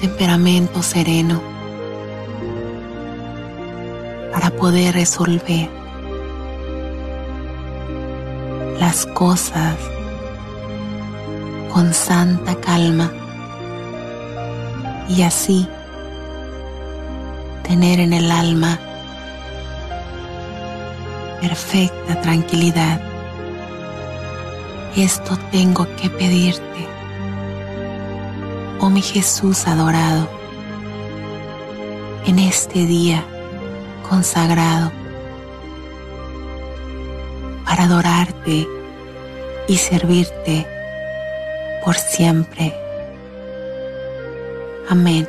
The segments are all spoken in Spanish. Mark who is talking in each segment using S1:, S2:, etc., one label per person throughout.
S1: temperamento sereno para poder resolver las cosas con santa calma y así tener en el alma perfecta tranquilidad. Esto tengo que pedirte, oh mi Jesús adorado, en este día consagrado para adorarte y servirte por siempre. Amén.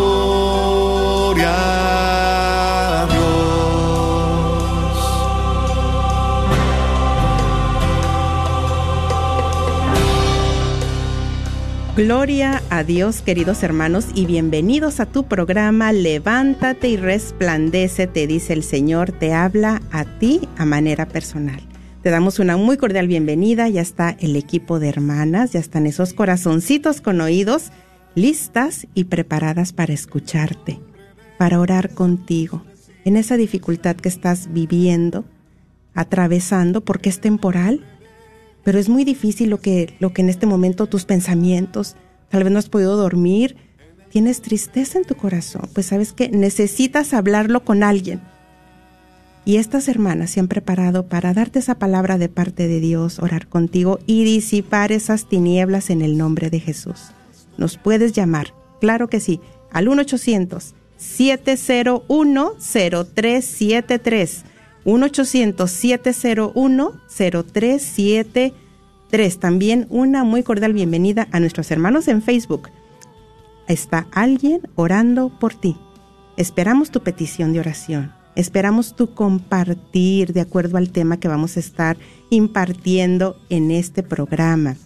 S2: Gloria a Dios, queridos hermanos, y bienvenidos a tu programa Levántate y resplandece, te dice el Señor, te habla a ti a manera personal. Te damos una muy cordial bienvenida, ya está el equipo de hermanas, ya están esos corazoncitos con oídos listas y preparadas para escucharte, para orar contigo en esa dificultad que estás viviendo, atravesando, porque es temporal, pero es muy difícil lo que, lo que en este momento tus pensamientos, tal vez no has podido dormir, tienes tristeza en tu corazón, pues sabes que necesitas hablarlo con alguien. Y estas hermanas se han preparado para darte esa palabra de parte de Dios, orar contigo y disipar esas tinieblas en el nombre de Jesús. Nos puedes llamar, claro que sí, al 1-800-701-0373 1-800-701-0373. También una muy cordial bienvenida a nuestros hermanos en Facebook. Está alguien orando por ti. Esperamos tu petición de oración. Esperamos tu compartir de acuerdo al tema que vamos a estar impartiendo en este programa.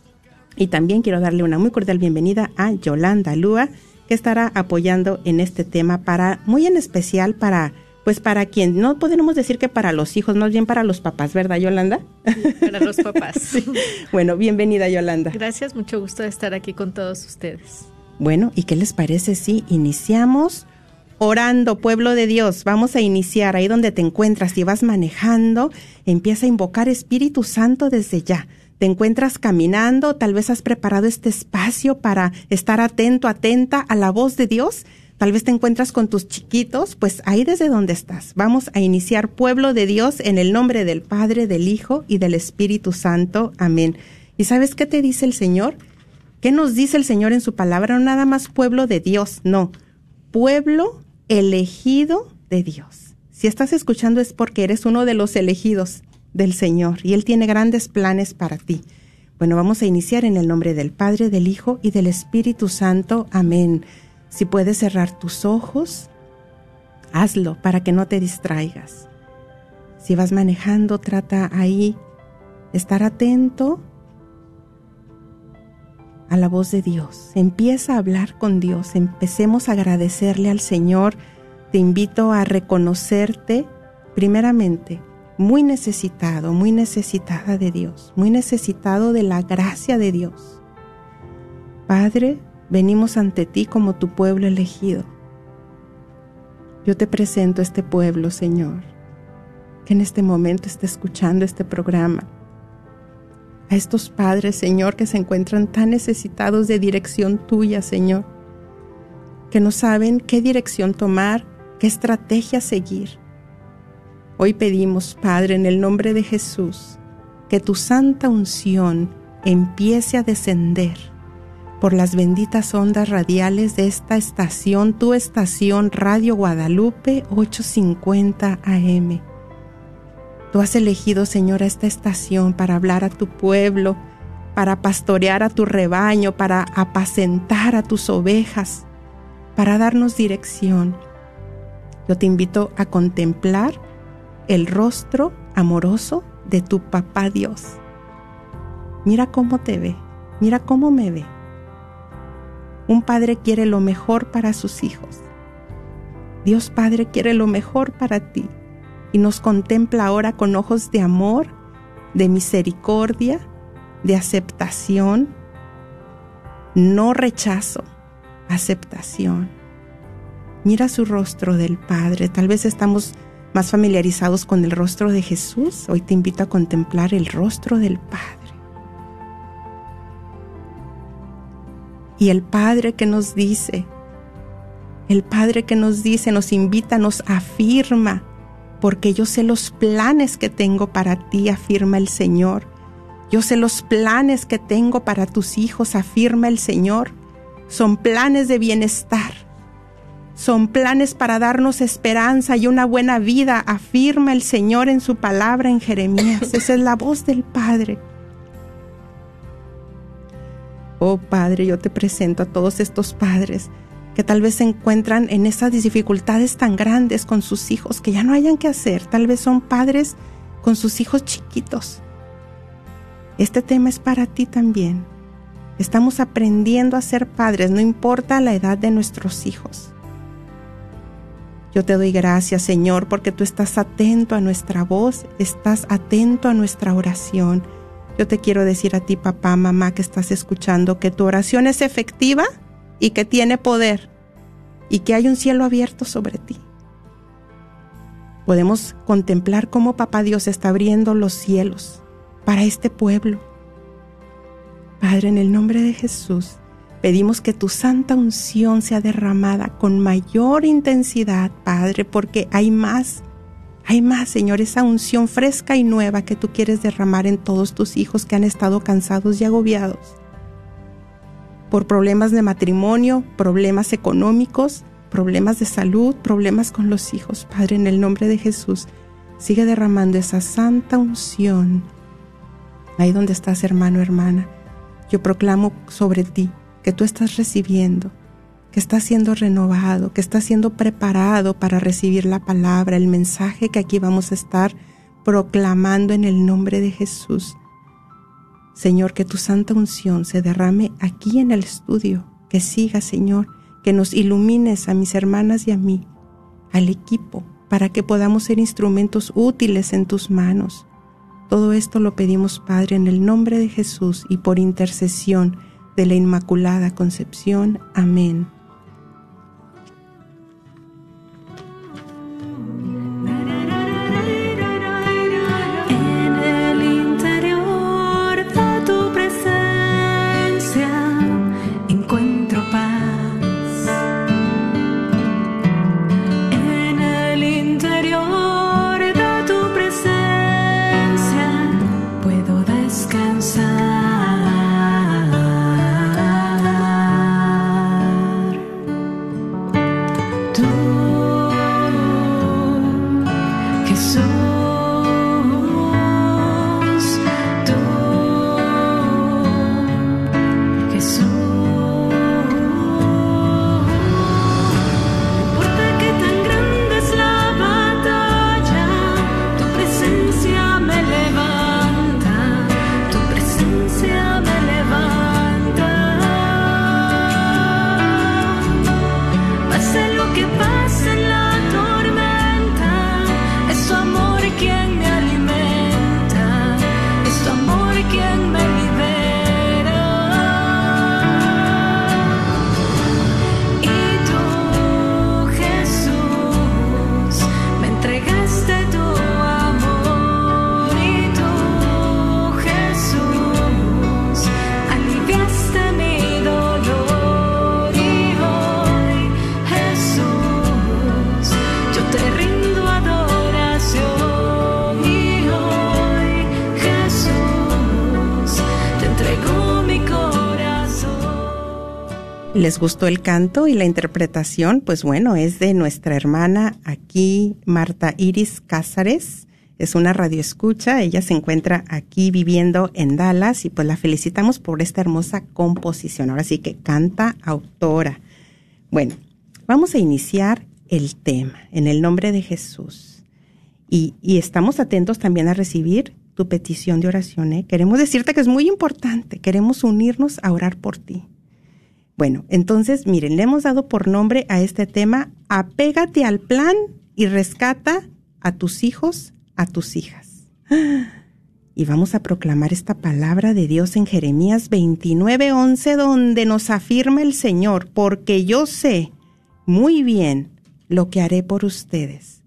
S2: Y también quiero darle una muy cordial bienvenida a Yolanda Lúa, que estará apoyando en este tema para, muy en especial para pues para quien, no podemos decir que para los hijos, más bien para los papás, ¿verdad, Yolanda?
S3: Para los papás.
S2: Bueno, bienvenida, Yolanda.
S3: Gracias, mucho gusto de estar aquí con todos ustedes.
S2: Bueno, ¿y qué les parece si iniciamos orando, pueblo de Dios? Vamos a iniciar ahí donde te encuentras, si vas manejando, empieza a invocar Espíritu Santo desde ya. Te encuentras caminando, tal vez has preparado este espacio para estar atento, atenta a la voz de Dios Tal vez te encuentras con tus chiquitos, pues ahí desde donde estás. Vamos a iniciar pueblo de Dios en el nombre del Padre, del Hijo y del Espíritu Santo. Amén. ¿Y sabes qué te dice el Señor? ¿Qué nos dice el Señor en su palabra? No nada más pueblo de Dios, no. Pueblo elegido de Dios. Si estás escuchando es porque eres uno de los elegidos. del Señor y Él tiene grandes planes para ti. Bueno, vamos a iniciar en el nombre del Padre, del Hijo y del Espíritu Santo. Amén. Si puedes cerrar tus ojos, hazlo para que no te distraigas. Si vas manejando, trata ahí estar atento a la voz de Dios. Empieza a hablar con Dios. Empecemos a agradecerle al Señor. Te invito a reconocerte primeramente muy necesitado, muy necesitada de Dios, muy necesitado de la gracia de Dios. Padre, venimos ante ti como tu pueblo elegido. Yo te presento este pueblo, Señor, que en este momento está escuchando este programa. A estos padres, Señor, que se encuentran tan necesitados de dirección tuya, Señor, que no saben qué dirección tomar, qué estrategia seguir Hoy pedimos, Padre, en el nombre de Jesús, que tu santa unción empiece a descender por las benditas ondas radiales de esta estación, tu estación Radio Guadalupe 850 AM. Tú has elegido, Señor, esta estación para hablar a tu pueblo, para pastorear a tu rebaño, para apacentar a tus ovejas, para darnos dirección. Yo te invito a contemplar el rostro amoroso de tu papá Dios. Mira cómo te ve, mira cómo me ve. Un padre quiere lo mejor para sus hijos. Dios Padre quiere lo mejor para ti y nos contempla ahora con ojos de amor, de misericordia, de aceptación, no rechazo, aceptación. Mira su rostro del Padre. Tal vez estamos más familiarizados con el rostro de Jesús, hoy te invito a contemplar el rostro del Padre. Y el Padre que nos dice, el Padre que nos dice, nos invita, nos afirma, porque yo sé los planes que tengo para ti, afirma el Señor. Yo sé los planes que tengo para tus hijos, afirma el Señor. Son planes de bienestar son planes para darnos esperanza y una buena vida, afirma el Señor en su palabra en Jeremías. Esa es la voz del Padre. Oh Padre, yo te presento a todos estos padres que tal vez se encuentran en esas dificultades tan grandes con sus hijos que ya no hayan que hacer. Tal vez son padres con sus hijos chiquitos. Este tema es para ti también. Estamos aprendiendo a ser padres, no importa la edad de nuestros hijos. Yo te doy gracias, Señor, porque tú estás atento a nuestra voz, estás atento a nuestra oración. Yo te quiero decir a ti, papá, mamá, que estás escuchando, que tu oración es efectiva y que tiene poder y que hay un cielo abierto sobre ti. Podemos contemplar cómo papá Dios está abriendo los cielos para este pueblo. Padre, en el nombre de Jesús, Pedimos que tu santa unción sea derramada con mayor intensidad, Padre, porque hay más, hay más, Señor, esa unción fresca y nueva que tú quieres derramar en todos tus hijos que han estado cansados y agobiados por problemas de matrimonio, problemas económicos, problemas de salud, problemas con los hijos. Padre, en el nombre de Jesús, sigue derramando esa santa unción. Ahí donde estás, hermano, hermana, yo proclamo sobre ti que tú estás recibiendo, que estás siendo renovado, que estás siendo preparado para recibir la palabra, el mensaje que aquí vamos a estar proclamando en el nombre de Jesús. Señor, que tu santa unción se derrame aquí en el estudio, que siga, Señor, que nos ilumines a mis hermanas y a mí, al equipo, para que podamos ser instrumentos útiles en tus manos. Todo esto lo pedimos, Padre, en el nombre de Jesús y por intercesión de la Inmaculada Concepción. Amén. ¿Les gustó el canto y la interpretación? Pues bueno, es de nuestra hermana aquí, Marta Iris Cázares. Es una radioescucha, ella se encuentra aquí viviendo en Dallas y pues la felicitamos por esta hermosa composición. Ahora sí que canta autora. Bueno, vamos a iniciar el tema en el nombre de Jesús. Y, estamos atentos también a recibir tu petición de oración. ¿eh? Queremos decirte que es muy importante, queremos unirnos a orar por ti. Bueno, entonces, miren, le hemos dado por nombre a este tema, apégate al plan y rescata a tus hijos, a tus hijas. Y vamos a proclamar esta palabra de Dios en Jeremías 29:11, donde nos afirma el Señor, porque yo sé muy bien lo que haré por ustedes.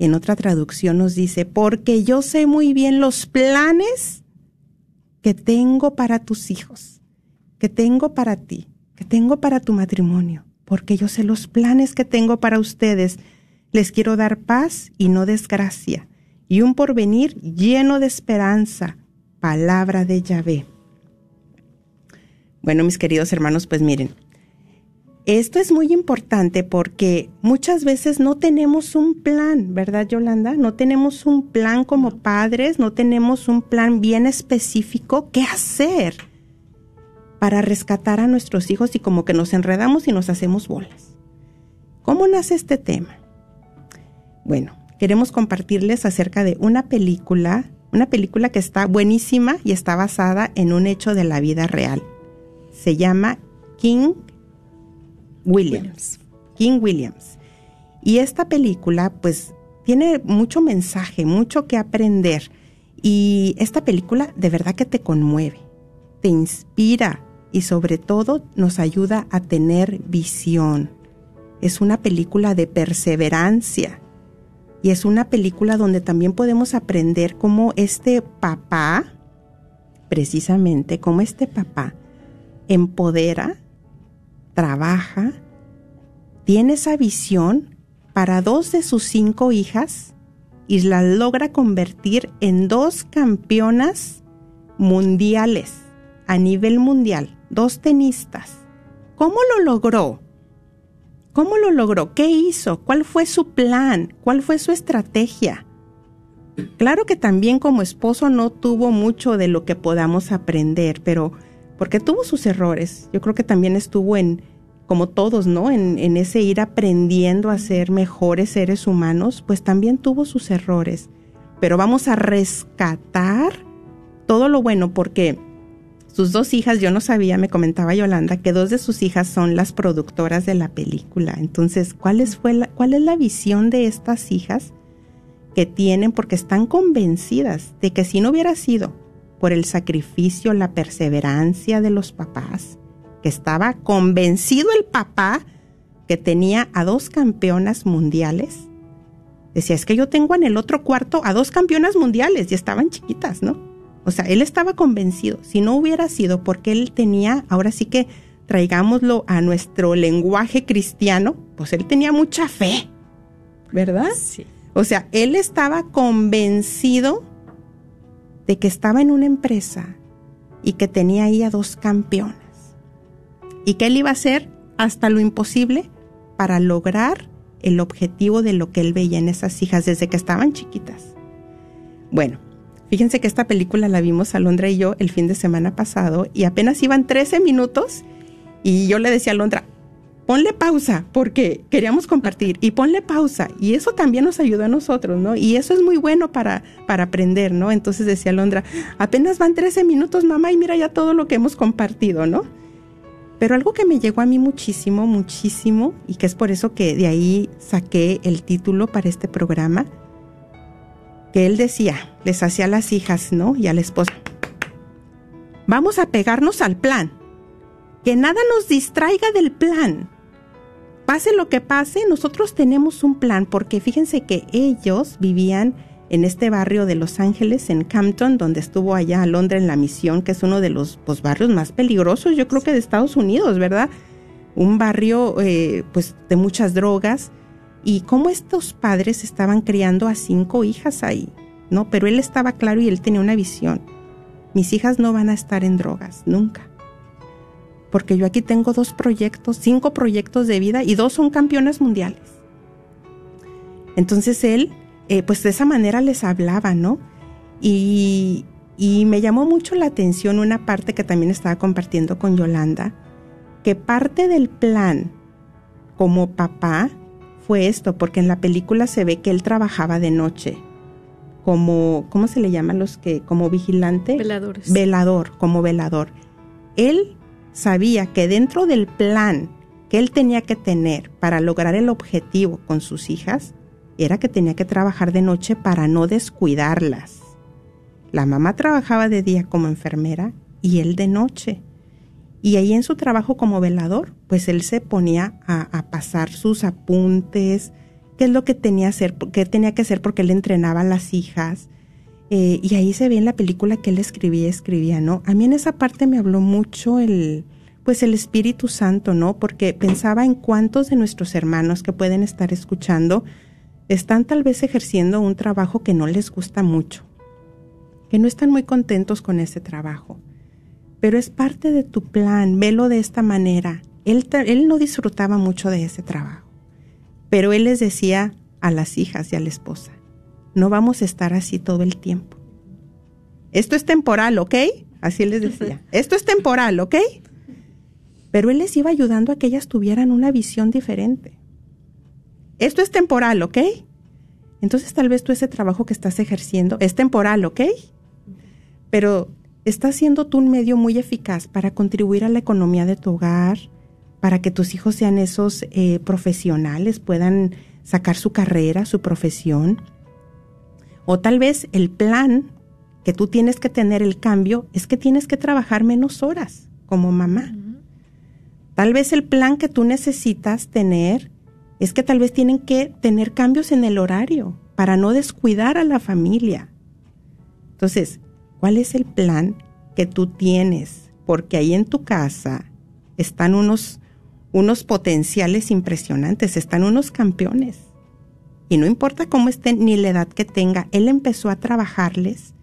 S2: En otra traducción nos dice, porque yo sé muy bien los planes que tengo para tus hijos, que tengo para ti que tengo para tu matrimonio, porque yo sé los planes que tengo para ustedes. Les quiero dar paz y no desgracia, y un porvenir lleno de esperanza. Palabra de Yahvé. Bueno, mis queridos hermanos, pues miren, esto es muy importante porque muchas veces no tenemos un plan, ¿verdad, Yolanda? No tenemos un plan como padres, no tenemos un plan bien específico qué hacer para rescatar a nuestros hijos y como que nos enredamos y nos hacemos bolas. ¿Cómo nace este tema? Bueno, queremos compartirles acerca de una película, una película que está buenísima y está basada en un hecho de la vida real. Se llama King Williams. King Williams. Y esta película pues tiene mucho mensaje, mucho que aprender. Y esta película de verdad que te conmueve, te inspira, y sobre todo nos ayuda a tener visión. Es una película de perseverancia y es una película donde también podemos aprender cómo este papá, precisamente cómo este papá empodera, trabaja, tiene esa visión para dos de sus cinco hijas y las logra convertir en dos campeonas mundiales a nivel mundial dos tenistas. ¿Cómo lo logró? ¿Cómo lo logró? ¿Qué hizo? ¿Cuál fue su plan? ¿Cuál fue su estrategia? Claro que también como esposo no tuvo mucho de lo que podamos aprender, pero porque tuvo sus errores. Yo creo que también estuvo en, como todos, ¿no? En, en ese ir aprendiendo a ser mejores seres humanos, pues también tuvo sus errores. Pero vamos a rescatar todo lo bueno porque sus dos hijas, yo no sabía, me comentaba Yolanda, que dos de sus hijas son las productoras de la película. Entonces, ¿cuál es, fue la, ¿cuál es la visión de estas hijas que tienen? Porque están convencidas de que si no hubiera sido por el sacrificio, la perseverancia de los papás, que estaba convencido el papá que tenía a dos campeonas mundiales, decía, es que yo tengo en el otro cuarto a dos campeonas mundiales y estaban chiquitas, ¿no? O sea, él estaba convencido. Si no hubiera sido porque él tenía, ahora sí que traigámoslo a nuestro lenguaje cristiano, pues él tenía mucha fe, ¿verdad? Sí. O sea, él estaba convencido de que estaba en una empresa y que tenía ahí a dos campeonas y que él iba a hacer hasta lo imposible para lograr el objetivo de lo que él veía en esas hijas desde que estaban chiquitas. Bueno, Fíjense que esta película la vimos Alondra y yo el fin de semana pasado y apenas iban 13 minutos y yo le decía a Alondra, ponle pausa porque queríamos compartir y ponle pausa y eso también nos ayudó a nosotros, ¿no? Y eso es muy bueno para, para aprender, ¿no? Entonces decía Alondra, apenas van 13 minutos, mamá, y mira ya todo lo que hemos compartido, ¿no? Pero algo que me llegó a mí muchísimo, muchísimo, y que es por eso que de ahí saqué el título para este programa, que él decía, les hacía a las hijas, ¿no? Y al esposo. Vamos a pegarnos al plan. Que nada nos distraiga del plan. Pase lo que pase, nosotros tenemos un plan, porque fíjense que ellos vivían en este barrio de Los Ángeles, en Campton, donde estuvo allá Londres en la misión, que es uno de los pues, barrios más peligrosos, yo creo que de Estados Unidos, ¿verdad? Un barrio eh, pues de muchas drogas, y cómo estos padres estaban criando a cinco hijas ahí, ¿no? Pero él estaba claro y él tenía una visión. Mis hijas no van a estar en drogas, nunca. porque yo aquí tengo dos proyectos, cinco proyectos de vida y dos son campeones mundiales. Entonces él, eh, pues de esa manera les hablaba, ¿no? Y, y me llamó mucho la atención una parte que también estaba compartiendo con Yolanda, que parte del plan como papá fue esto, porque en la película se ve que él trabajaba de noche como, ¿cómo se le llaman los que, como vigilante?
S3: Veladores.
S2: Velador, como velador. Él sabía que dentro del plan que él tenía que tener para lograr el objetivo con sus hijas, era que tenía que trabajar de noche para no descuidarlas. La mamá trabajaba de día como enfermera y él de noche. Y ahí en su trabajo como velador, pues él se ponía a, pasar sus apuntes, qué es lo que tenía, hacer, qué tenía que hacer porque él entrenaba a las hijas. Eh, y ahí se ve en la película que él escribía, escribía, ¿no? A mí en esa parte me habló mucho el, pues el Espíritu Santo, ¿no? Porque pensaba en cuántos de nuestros hermanos que pueden estar escuchando están tal vez ejerciendo un trabajo que no les gusta mucho, que no están muy contentos con ese trabajo. Pero es parte de tu plan, velo de esta manera. Él, él no disfrutaba mucho de ese trabajo. Pero él les decía a las hijas y a la esposa, no vamos a estar así todo el tiempo. Esto es temporal, ¿ok? Así les decía. Esto es temporal, ¿ok? Pero él les iba ayudando a que ellas tuvieran una visión diferente. Esto es temporal, ¿ok? Entonces tal vez tú ese trabajo que estás ejerciendo es temporal, ¿ok? Pero estás siendo tú un medio muy eficaz para contribuir a la economía de tu hogar, para que tus hijos sean esos eh, profesionales, puedan sacar su carrera, su profesión. O tal vez el plan que tú tienes que tener el cambio es que tienes que trabajar menos horas como mamá. Tal vez el plan que tú necesitas tener es que tal vez tienen que tener cambios en el horario para no descuidar a la familia. Entonces, ¿cuál es el plan que tú tienes? Porque ahí en tu casa están unos unos potenciales impresionantes, están unos campeones. Y no importa cómo estén ni la edad que tenga, él empezó a trabajarles.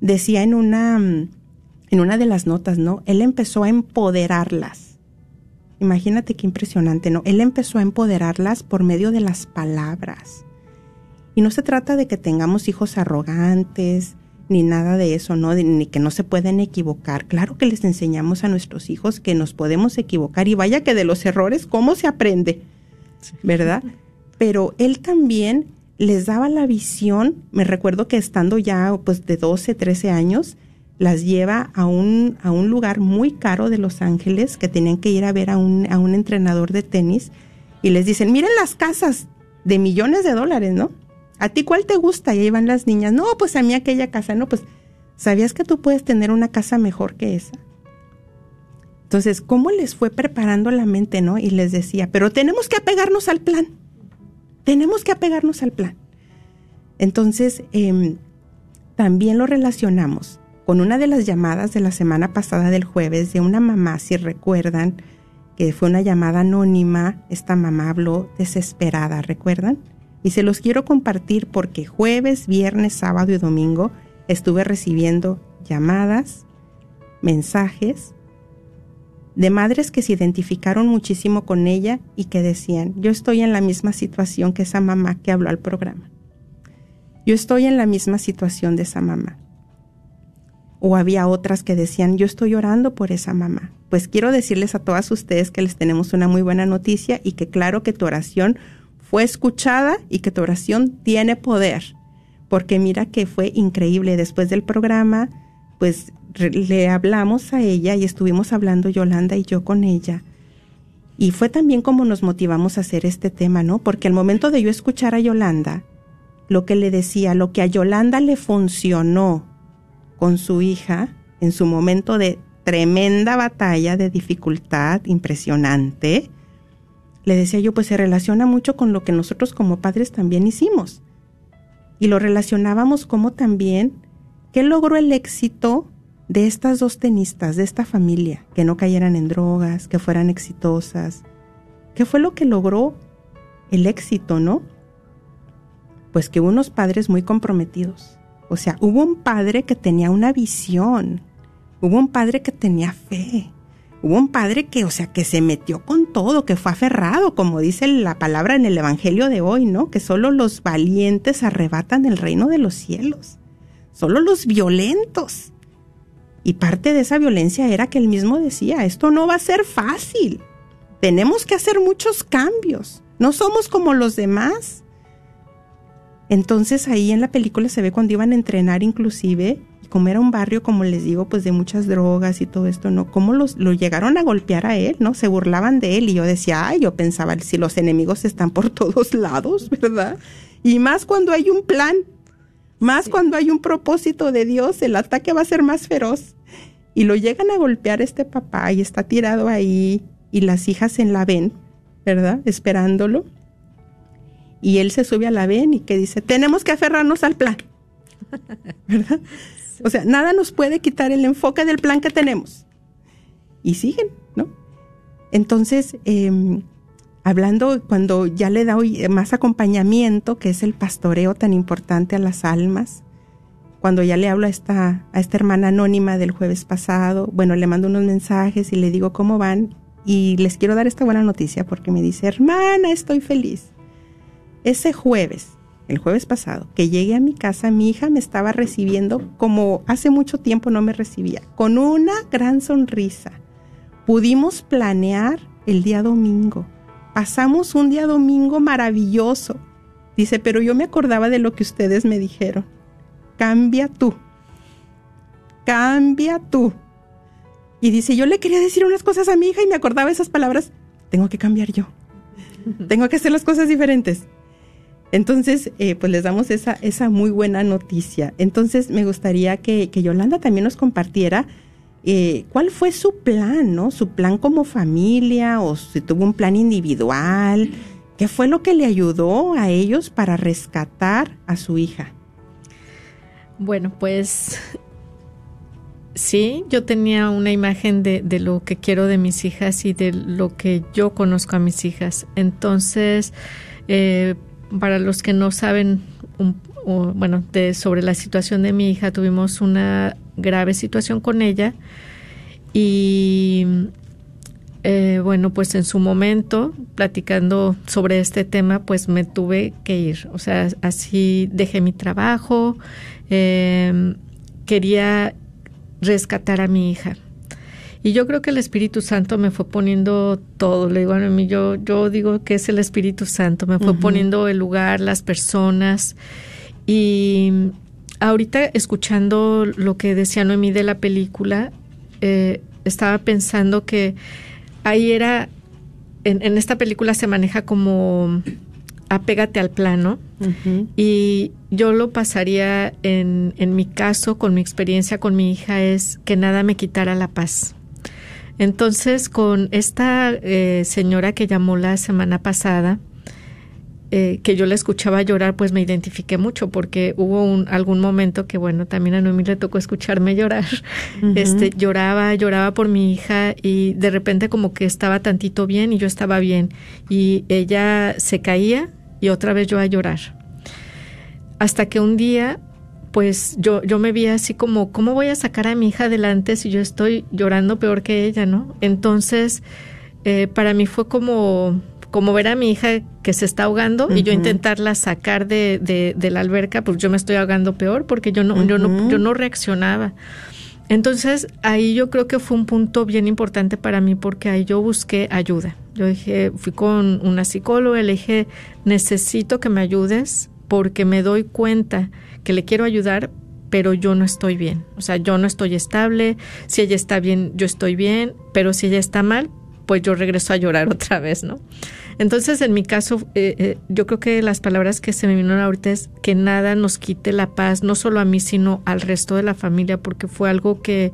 S2: Decía en una, en una de las notas, ¿no? Él empezó a empoderarlas. Imagínate qué impresionante, ¿no? Él empezó a empoderarlas por medio de las palabras. Y no se trata de que tengamos hijos arrogantes, ni nada de eso, ¿no? Ni que no se pueden equivocar. Claro que les enseñamos a nuestros hijos que nos podemos equivocar y vaya que de los errores, ¿cómo se aprende? ¿Verdad? Pero él también les daba la visión, me recuerdo que estando ya pues de 12, 13 años, las lleva a un, a un lugar muy caro de Los Ángeles que tenían que ir a ver a un, a un entrenador de tenis y les dicen, miren las casas de millones de dólares, ¿no? ¿A ti cuál te gusta? Y ahí van las niñas. No, pues a mí aquella casa. No, pues, ¿sabías que tú puedes tener una casa mejor que esa? Entonces, ¿cómo les fue preparando la mente, no? Y les decía, pero tenemos que apegarnos al plan. Tenemos que apegarnos al plan. Entonces, em, también lo relacionamos con una de las llamadas de la semana pasada del jueves de una mamá, si recuerdan, que fue una llamada anónima. Esta mamá habló desesperada, ¿recuerdan? Y se los quiero compartir porque jueves, viernes, sábado y domingo estuve recibiendo llamadas, mensajes de madres que se identificaron muchísimo con ella y que decían, yo estoy en la misma situación que esa mamá que habló al programa. Yo estoy en la misma situación de esa mamá. O había otras que decían, yo estoy orando por esa mamá. Pues quiero decirles a todas ustedes que les tenemos una muy buena noticia y que claro que tu oración fue escuchada y que tu oración tiene poder. Porque mira que fue increíble. Después del programa, pues le hablamos a ella y estuvimos hablando Yolanda y yo con ella. Y fue también como nos motivamos a hacer este tema, ¿no? Porque al momento de yo escuchar a Yolanda, lo que le decía, lo que a Yolanda le funcionó con su hija en su momento de tremenda batalla, de dificultad impresionante, le decía yo, pues se relaciona mucho con lo que nosotros como padres también hicimos. Y lo relacionábamos como también ¿qué logró el éxito de estas dos tenistas, de esta familia, que no cayeran en drogas, que fueran exitosas. ¿Qué fue lo que logró el éxito, no? Pues que hubo unos padres muy comprometidos. O sea, hubo un padre que tenía una visión, hubo un padre que tenía fe, Hubo un padre que, o sea, que se metió con todo, que fue aferrado, como dice la palabra en el Evangelio de hoy, ¿no? Que solo los valientes arrebatan el reino de los cielos. Solo los violentos. Y parte de esa violencia era que él mismo decía, esto no va a ser fácil. Tenemos que hacer muchos cambios. No somos como los demás. Entonces ahí en la película se ve cuando iban a entrenar inclusive como era un barrio, como les digo, pues de muchas drogas y todo esto, ¿no? ¿Cómo los, lo llegaron a golpear a él, ¿no? Se burlaban de él y yo decía, ay, yo pensaba, si los enemigos están por todos lados, ¿verdad? Y más cuando hay un plan, más cuando hay un propósito de Dios, el ataque va a ser más feroz. Y lo llegan a golpear este papá y está tirado ahí y las hijas en la ven, ¿verdad? Esperándolo. Y él se sube a la ven y que dice, tenemos que aferrarnos al plan. ¿Verdad? O sea, nada nos puede quitar el enfoque del plan que tenemos. Y siguen, ¿no? Entonces, em, hablando cuando ya le da más acompañamiento, que es el pastoreo tan importante a las almas, cuando ya le hablo a esta, a esta hermana anónima del jueves pasado, bueno, le mando unos mensajes y le digo cómo van y les quiero dar esta buena noticia porque me dice, hermana, estoy feliz. Ese jueves el jueves pasado, que llegué a mi casa, mi hija me estaba recibiendo como hace mucho tiempo no me recibía, con una gran sonrisa. Pudimos planear el día domingo. Pasamos un día domingo maravilloso. Dice, pero yo me acordaba de lo que ustedes me dijeron. Cambia tú. Cambia tú. Y dice, yo le quería decir unas cosas a mi hija y me acordaba esas palabras. Tengo que cambiar yo. Tengo que hacer las cosas diferentes. Entonces, eh, pues les damos esa, esa muy buena noticia. Entonces, me gustaría que, Yolanda también nos compartiera eh, cuál fue su plan, ¿no? Su plan como familia o si tuvo un plan individual. ¿Qué fue lo que le ayudó a ellos para rescatar a su hija?
S3: Bueno, pues sí, yo tenía una imagen de, de, lo que quiero de mis hijas y de lo que yo conozco a mis hijas. Entonces, eh, para los que no saben, bueno, de, sobre la situación de mi hija, tuvimos una grave situación con ella y eh, bueno, pues en su momento, platicando sobre este tema, pues me tuve que ir. O sea, así dejé mi trabajo, em, quería rescatar a mi hija. Y yo creo que el Espíritu Santo me fue poniendo todo. Le digo a mí, yo, yo digo que es el Espíritu Santo. Me fue poniendo el lugar, las personas. Y ahorita escuchando lo que decía Noemí de la película, eh, estaba pensando que ahí era, en, en, esta película se maneja como apégate al plano y yo lo pasaría en, en mi caso, con mi experiencia con mi hija, es que nada me quitara la paz. Entonces, con esta eh, señora que llamó la semana pasada, eh, que yo la escuchaba llorar, pues me identifiqué mucho porque hubo un, algún momento que, bueno, también a Noemí le tocó escucharme llorar. Este, lloraba, lloraba por mi hija y de repente como que estaba tantito bien y yo estaba bien. Y ella se caía y otra vez yo a llorar. Hasta que un día pues yo, yo me vi así como, ¿cómo voy a sacar a mi hija adelante si yo estoy llorando peor que ella, no? Entonces, eh, para mí fue como, como ver a mi hija que se está ahogando y yo intentarla sacar de, de, de, la alberca, pues yo me estoy ahogando peor porque yo no, yo no, yo no reaccionaba. Entonces, ahí yo creo que fue un punto bien importante para mí porque ahí yo busqué ayuda. Yo dije, fui con una psicóloga, le dije, necesito que me ayudes porque me doy cuenta que le quiero ayudar, pero yo no estoy bien. O sea, yo no estoy estable. Si ella está bien, yo estoy bien, pero si ella está mal, pues yo regreso a llorar otra vez, ¿no? Entonces, en mi caso, eh, eh, yo creo que las palabras que se me vinieron ahorita es que nada nos quite la paz, no solo a mí, sino al resto de la familia, porque fue algo que,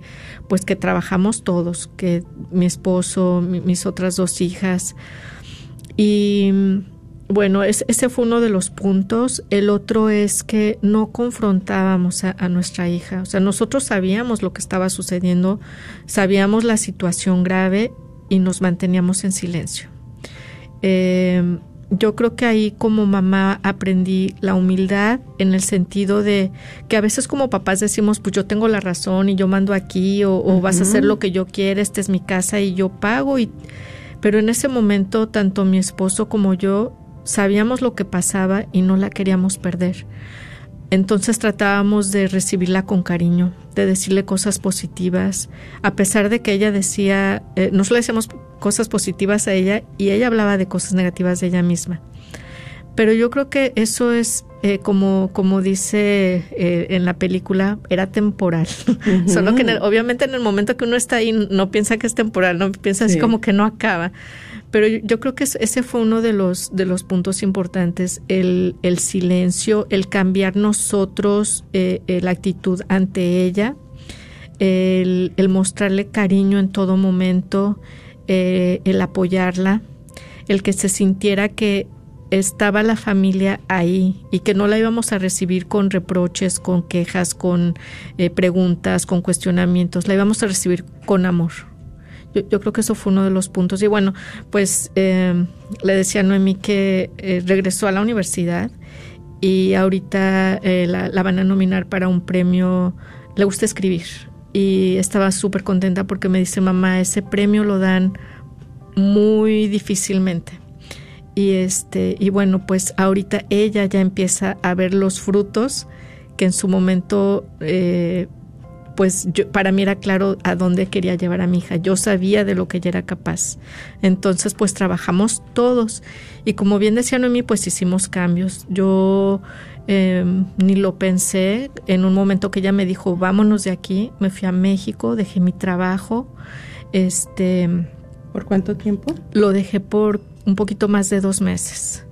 S3: pues, que trabajamos todos, que mi esposo, mis otras dos hijas. Y bueno, ese fue uno de los puntos. El otro es que no confrontábamos a, nuestra hija. O sea, nosotros sabíamos lo que estaba sucediendo, sabíamos la situación grave y nos manteníamos en silencio. Eh, yo creo que ahí como mamá aprendí la humildad en el sentido de que a veces como papás decimos, pues yo tengo la razón y yo mando aquí o, vas a hacer lo que yo quiera, esta es mi casa y yo pago. Y, pero en ese momento tanto mi esposo como yo sabíamos lo que pasaba y no la queríamos perder. Entonces tratábamos de recibirla con cariño, de decirle cosas positivas, a pesar de que ella decía, eh, nosotros le decíamos cosas positivas a ella y ella hablaba de cosas negativas de ella misma. Pero yo creo que eso es, eh, como, como dice eh, en la película, era temporal. Solo que obviamente en el momento que uno está ahí no piensa que es temporal, no piensa así como que no acaba. Pero yo, creo que ese fue uno de los, de los puntos importantes, el, el silencio, el cambiar nosotros eh, eh, la actitud ante ella, el, mostrarle cariño en todo momento, eh, el apoyarla, el que se sintiera que estaba la familia ahí y que no la íbamos a recibir con reproches, con quejas, con preguntas, con cuestionamientos, la íbamos a recibir con amor. Yo, creo que eso fue uno de los puntos. Y bueno, pues eh, le decía a Noemí que eh, regresó a la universidad y ahorita eh, la, la, van a nominar para un premio. Le gusta escribir y estaba súper contenta porque me dice, mamá, ese premio lo dan muy difícilmente. Y, este, y bueno, pues ahorita ella ya empieza a ver los frutos que en su momento pues yo, para mí era claro a dónde quería llevar a mi hija. Yo sabía de lo que ella era capaz. Entonces, pues trabajamos todos. Y como bien decía Noemí, pues hicimos cambios. Yo em, ni lo pensé. En un momento que ella me dijo, vámonos de aquí, me fui a México, dejé mi trabajo. Este.
S2: ¿Por cuánto tiempo?
S3: Lo dejé por un poquito más de dos meses.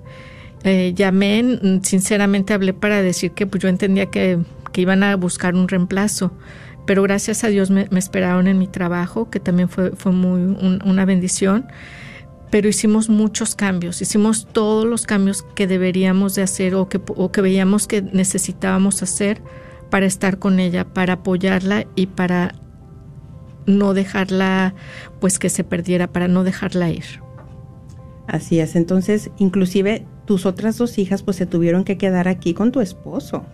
S3: Eh, llamé, sinceramente hablé para decir que pues, yo entendía que, que iban a buscar un reemplazo pero gracias a Dios me, esperaron en mi trabajo, que también fue, fue muy una bendición. Pero hicimos muchos cambios, hicimos todos los cambios que deberíamos de hacer o que, o que veíamos que necesitábamos hacer para estar con ella, para apoyarla y para no dejarla, pues que se perdiera, para no dejarla ir.
S2: Así es, entonces inclusive tus otras dos hijas pues se tuvieron que quedar aquí con tu esposo.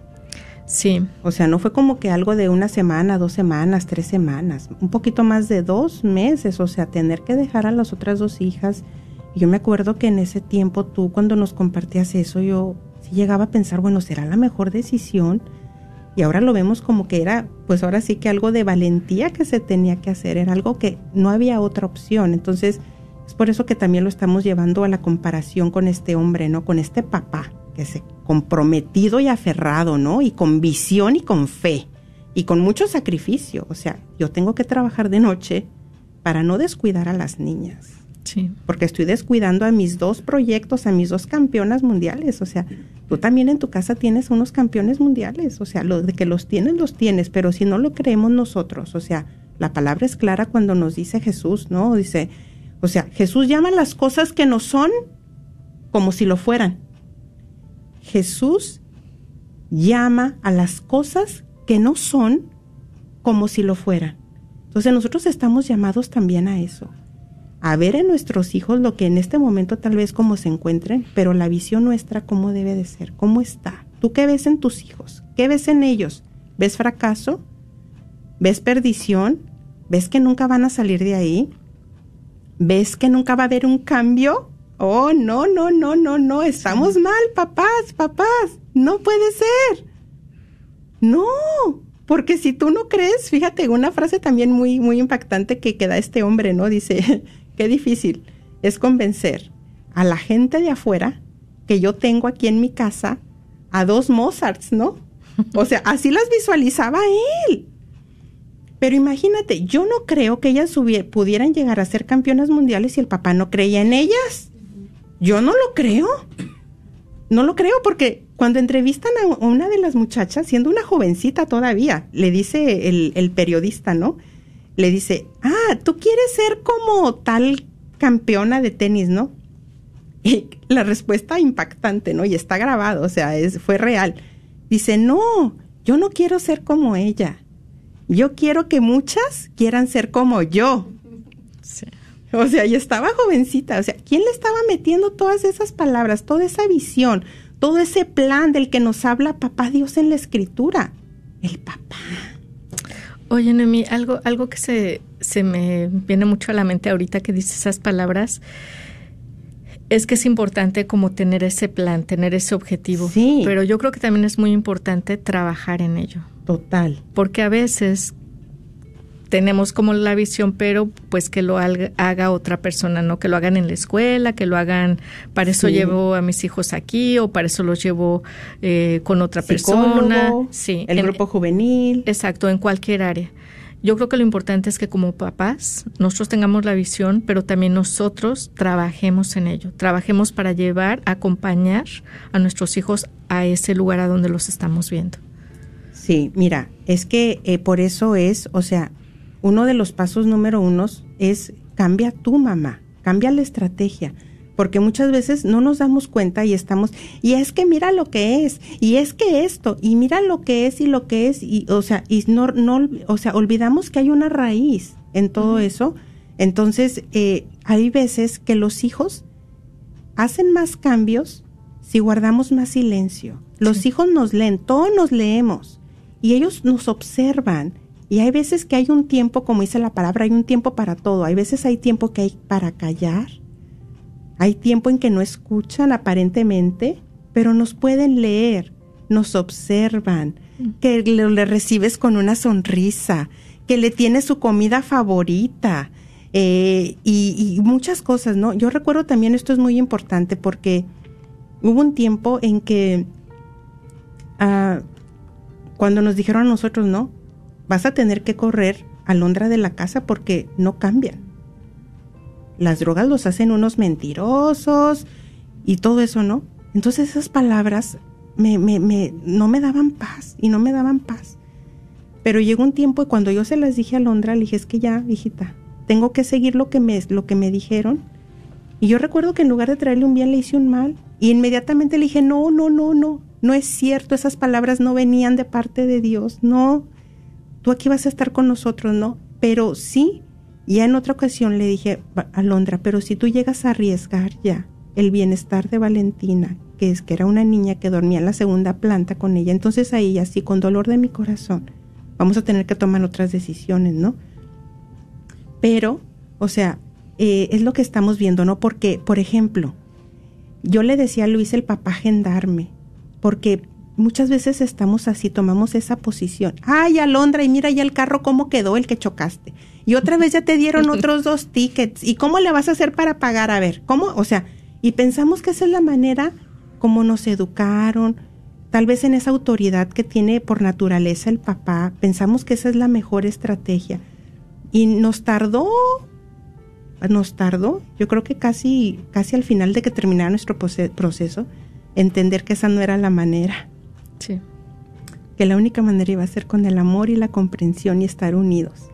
S3: Sí.
S2: O sea, no fue como que algo de una semana, dos semanas, tres semanas, un poquito más de dos meses, o sea, tener que dejar a las otras dos hijas. Yo me acuerdo que en ese tiempo tú cuando nos compartías eso, yo sí llegaba a pensar, bueno, será la mejor decisión. Y ahora lo vemos como que era, pues ahora sí que algo de valentía que se tenía que hacer, era algo que no había otra opción. Entonces, es por eso que también lo estamos llevando a la comparación con este hombre, ¿no? Con este papá que se comprometido y aferrado, ¿no? Y con visión y con fe y con mucho sacrificio. O sea, yo tengo que trabajar de noche para no descuidar a las niñas.
S3: Sí.
S2: Porque estoy descuidando a mis dos proyectos, a mis dos campeonas mundiales. O sea, tú también en tu casa tienes unos campeones mundiales. O sea, lo de que los tienes, los tienes. Pero si no lo creemos nosotros, o sea, la palabra es clara cuando nos dice Jesús, ¿no? Dice, o sea, Jesús llama las cosas que no son como si lo fueran. Jesús llama a las cosas que no son como si lo fueran. Entonces nosotros estamos llamados también a eso, a ver en nuestros hijos lo que en este momento tal vez como se encuentren, pero la visión nuestra cómo debe de ser, cómo está. ¿Tú qué ves en tus hijos? ¿Qué ves en ellos? ¿Ves fracaso? ¿Ves perdición? ¿Ves que nunca van a salir de ahí? ¿Ves que nunca va a haber un cambio? Oh, no, no, no, no, no, estamos mal, papás, papás, no puede ser. No, porque si tú no crees, fíjate, una frase también muy, muy impactante que queda este hombre, ¿no? Dice, qué difícil es convencer a la gente de afuera que yo tengo aquí en mi casa a dos Mozarts, ¿no? O sea, así las visualizaba él. Pero imagínate, yo no creo que ellas pudieran llegar a ser campeonas mundiales si el papá no creía en ellas. Yo no lo creo. No lo creo porque cuando entrevistan a una de las muchachas, siendo una jovencita todavía, le dice el, periodista, ¿no? Le dice, ah, tú quieres ser como tal campeona de tenis, ¿no? Y la respuesta impactante, ¿no? Y está grabado, o sea, fue real. Dice, no, yo no quiero ser como ella. Yo quiero que muchas quieran ser como yo. O sea, yo estaba jovencita. O sea, ¿quién le estaba metiendo todas esas palabras, toda esa visión, todo ese plan del que nos habla papá Dios en la escritura? El papá.
S3: Oye, Nemi, algo, algo que se, se me viene mucho a la mente ahorita que dices esas palabras es que es importante como tener ese plan, tener ese objetivo.
S2: Sí.
S3: Pero yo creo que también es muy importante trabajar en ello.
S2: Total.
S3: Porque a veces tenemos como la visión, pero pues que lo haga, otra persona, ¿no? Que lo hagan en la escuela, que lo hagan, para eso llevo a mis hijos aquí o para eso los llevo eh, con otra persona.
S2: Sí. El grupo juvenil.
S3: Exacto, en cualquier área. Yo creo que lo importante es que como papás nosotros tengamos la visión, pero también nosotros trabajemos en ello, trabajemos para llevar, acompañar a nuestros hijos a ese lugar a donde los estamos viendo.
S2: Sí, mira, es que eh, por eso es, o sea, uno de los pasos número uno es cambia tu mamá, cambia la estrategia porque muchas veces no nos damos cuenta y estamos, y es que mira lo que es, y es que esto, y mira lo que es y lo que es, y o sea, y no, no, o sea, olvidamos que hay una raíz en todo eso. Entonces, eh, hay veces que los hijos hacen más cambios si guardamos más silencio. Los hijos nos leen, todos nos leemos, y ellos nos observan. Y hay veces que hay un tiempo, como dice la palabra, hay un tiempo para todo. Hay veces hay tiempo que hay para callar hay tiempo en que no escuchan aparentemente, pero nos pueden leer, nos observan, mm. que le, recibes con una sonrisa, que le tienes su comida favorita eh, y, muchas cosas, ¿no? Yo recuerdo también, esto es muy importante porque hubo un tiempo en que ah, cuando nos dijeron a nosotros, no, vas a tener que correr a Londra de la casa porque no cambian las drogas los hacen unos mentirosos y todo eso, ¿no? Entonces esas palabras me, no me daban paz y no me daban paz. Pero llegó un tiempo y cuando yo se las dije a Londra, le dije, es que ya, hijita, tengo que seguir lo que me, lo que me dijeron. Y yo recuerdo que en lugar de traerle un bien, le hice un mal. Y inmediatamente le dije, no, no, no, no, no es cierto, esas palabras no venían de parte de Dios, no, tú aquí vas a estar con nosotros, no, pero sí, ya en otra ocasión le dije, Alondra, pero si tú llegas a arriesgar ya el bienestar de Valentina, que es que era una niña que dormía en la segunda planta con ella, entonces ahí así con dolor de mi corazón, vamos a tener que tomar otras decisiones, ¿no? Pero, o sea, eh, es lo que estamos viendo, ¿no? Porque, por ejemplo, yo le decía a Luis el papá gendarme, porque muchas veces estamos así, tomamos esa posición. Ay, Alondra, y mira ya el carro cómo quedó el que chocaste. Y otra vez ya te dieron otros dos tickets. ¿Y cómo le vas a hacer para pagar? A ver, ¿cómo? O sea, y pensamos que esa es la manera como nos educaron, tal vez en esa autoridad que tiene por naturaleza el papá, pensamos que esa es la mejor estrategia. Y nos tardó, nos tardó, yo creo que casi, casi al final de que terminara nuestro proceso, entender que esa no era la manera. Que la única manera iba a ser con el amor y la comprensión y estar unidos.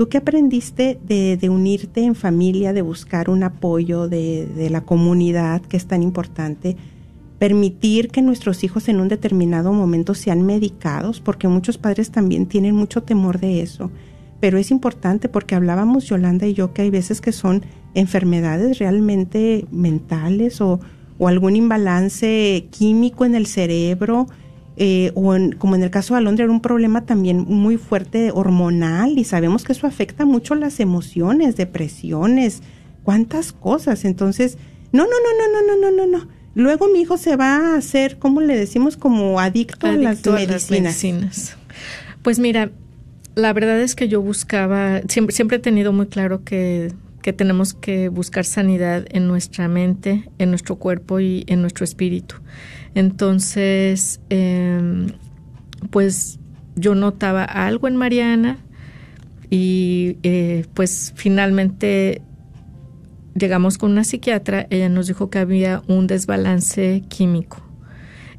S2: ¿Tú qué aprendiste de, unirte en familia, de buscar un apoyo de, la comunidad que es tan importante? Permitir que nuestros hijos en un determinado momento sean medicados, porque muchos padres también tienen mucho temor de eso. Pero es importante porque hablábamos Yolanda y yo que hay veces que son enfermedades realmente mentales o, o algún imbalance químico en el cerebro eh, o como en el caso de Alondra, era un problema también muy fuerte hormonal y sabemos que eso afecta mucho las emociones, depresiones, cuántas cosas. Entonces, no, no, no, no, no, no, no, no, no. Luego mi hijo se va a hacer, ¿cómo le decimos? Como adicto, a, las, medicinas.
S3: Pues mira, la verdad es que yo buscaba, siempre, siempre he tenido muy claro que, que tenemos que buscar sanidad en nuestra mente, en nuestro cuerpo y en nuestro espíritu. Entonces, em, pues yo notaba algo en Mariana y eh, pues finalmente llegamos con una psiquiatra, ella nos dijo que había un desbalance químico.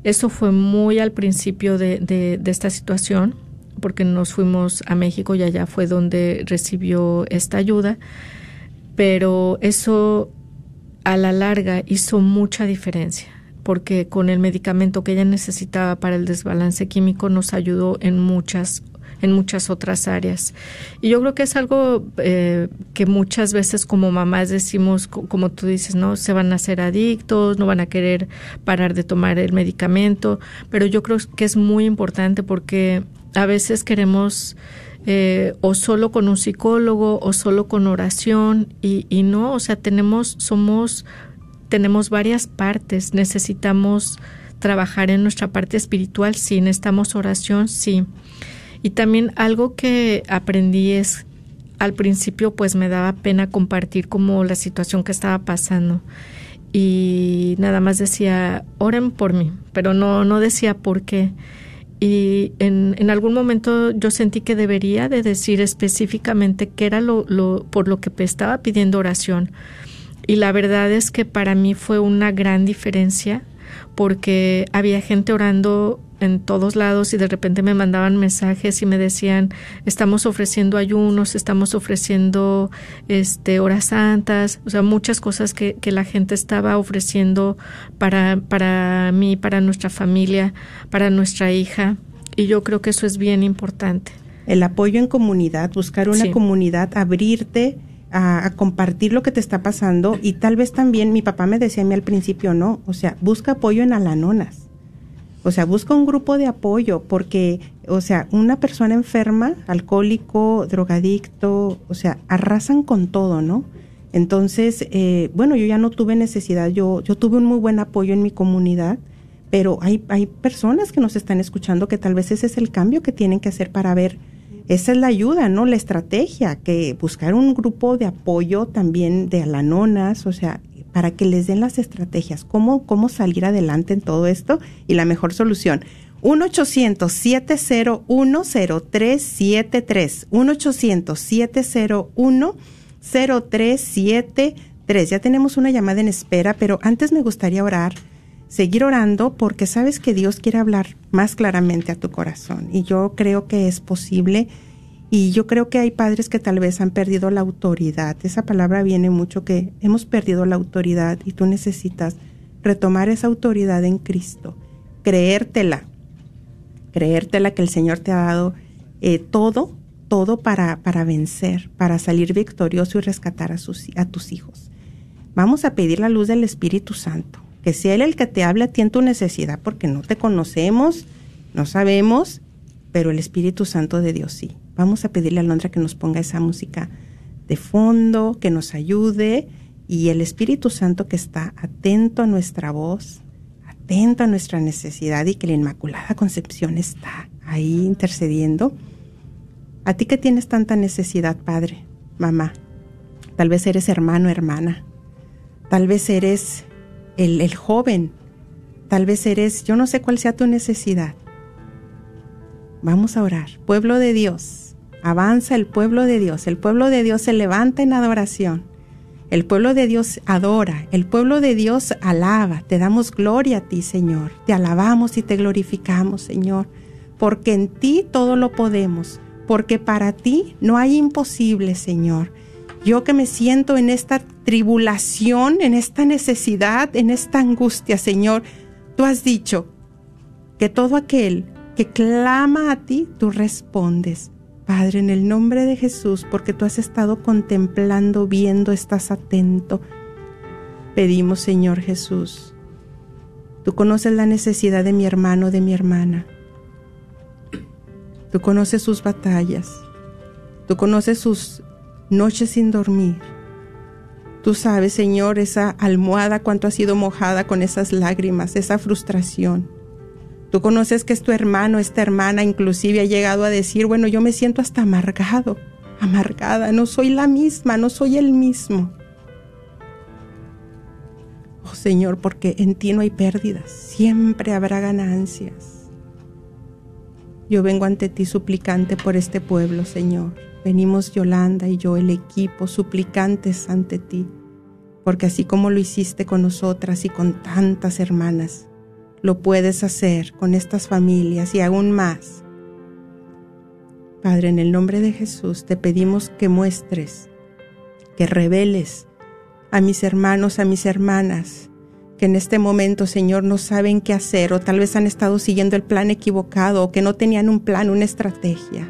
S3: Eso fue muy al principio de, de esta situación, porque nos fuimos a México y allá fue donde recibió esta ayuda, pero eso a la larga hizo mucha diferencia porque con el medicamento que ella necesitaba para el desbalance químico nos ayudó en muchas en muchas otras áreas. Y yo creo que es algo eh, que muchas veces como mamás decimos, como tú dices, ¿no? Se van a hacer adictos, no van a querer parar de tomar el medicamento, pero yo creo que es muy importante porque a veces queremos eh, o solo con un psicólogo o solo con oración y, y no, o sea, tenemos, somos, tenemos varias partes, necesitamos trabajar en nuestra parte espiritual, sí, necesitamos oración, sí. Y también algo que aprendí es, al principio pues me daba pena compartir como la situación que estaba pasando y nada más decía, oren por mí, pero no, no decía por qué y en, en, algún momento yo sentí que debería de decir específicamente qué era lo, lo, por lo que estaba pidiendo oración. Y la verdad es que para mí fue una gran diferencia porque había gente orando en todos lados y de repente me mandaban mensajes y me decían estamos ofreciendo ayunos, estamos ofreciendo este horas santas, o sea, muchas cosas que, que la gente estaba ofreciendo para, para mí, para nuestra familia, para nuestra hija. Y yo creo que eso es bien importante.
S2: El apoyo en comunidad, buscar una comunidad, abrirte a, compartir lo que te está pasando y tal vez también mi papá me decía a mí al principio, no, o sea, busca apoyo en alanonas o sea, busca un grupo de apoyo porque, o sea, una persona enferma, alcohólico, drogadicto, o sea, arrasan con todo, ¿no? Entonces, eh, bueno, yo ya no tuve necesidad, yo, yo tuve un muy buen apoyo en mi comunidad, pero hay, hay personas que nos están escuchando que tal vez ese es el cambio que tienen que hacer para ver, esa es la ayuda, ¿no? La estrategia, que buscar un grupo de apoyo también de alanonas, o sea, para que les den las estrategias, cómo, cómo salir adelante en todo esto y la mejor solución. 1-800-701-0373. 1-800-701-0373. Ya tenemos una llamada en espera, pero antes me gustaría orar, seguir orando, porque sabes que Dios quiere hablar más claramente a tu corazón. Y yo creo que es posible y yo creo que hay padres que tal vez han perdido la autoridad. Esa palabra viene mucho que hemos perdido la autoridad y tú necesitas retomar esa autoridad en Cristo, creértela, creértela que el Señor te ha dado eh, todo, todo para, para vencer, para salir victorioso y rescatar a, sus, a tus hijos. Vamos a pedir la luz del Espíritu Santo, que sea Él el que te hable a tu necesidad, porque no te conocemos, no sabemos, pero el Espíritu Santo de Dios sí. Vamos a pedirle a Londra que nos ponga esa música de fondo, que nos ayude y el Espíritu Santo que está atento a nuestra voz, atento a nuestra necesidad y que la Inmaculada Concepción está ahí intercediendo. A ti que tienes tanta necesidad, Padre, mamá, tal vez eres hermano, hermana, tal vez eres el, joven, tal vez eres, yo no sé cuál sea tu necesidad. Vamos a orar. Pueblo de Dios, avanza el pueblo de Dios. El pueblo de Dios se levanta en adoración. El pueblo de Dios adora, el pueblo de Dios alaba. Te damos gloria a ti, Señor. Te alabamos y te glorificamos, Señor, porque en ti todo lo podemos, porque para ti no hay imposible, Señor. Yo que me siento en esta tribulación, en esta necesidad, en esta angustia, Señor, tú has dicho que todo aquel que clama a ti, tú respondes. Padre, en el nombre de Jesús, porque tú has estado contemplando, viendo, estás atento. Pedimos, Señor Jesús, tú conoces la necesidad de mi hermano, de mi hermana. Tú conoces sus batallas. Tú conoces sus noches sin dormir. Tú sabes, Señor, esa almohada cuánto ha sido mojada con esas lágrimas, esa frustración. Tú conoces que es tu hermano, esta hermana inclusive ha llegado a decir, bueno, yo me siento hasta amargado, amargada, no soy la misma, no soy el mismo. Oh Señor, porque en ti no hay pérdidas, siempre habrá ganancias. Yo vengo ante ti suplicante por este pueblo, Señor. Venimos Yolanda y yo, el equipo, suplicantes ante ti, porque así como lo hiciste con nosotras y con tantas hermanas, lo puedes hacer con estas familias y aún más. Padre, en el nombre de Jesús te pedimos que muestres, que reveles a mis hermanos, a mis hermanas, que en este momento, Señor, no saben qué hacer o tal vez han estado siguiendo el plan equivocado o que no tenían un plan, una estrategia.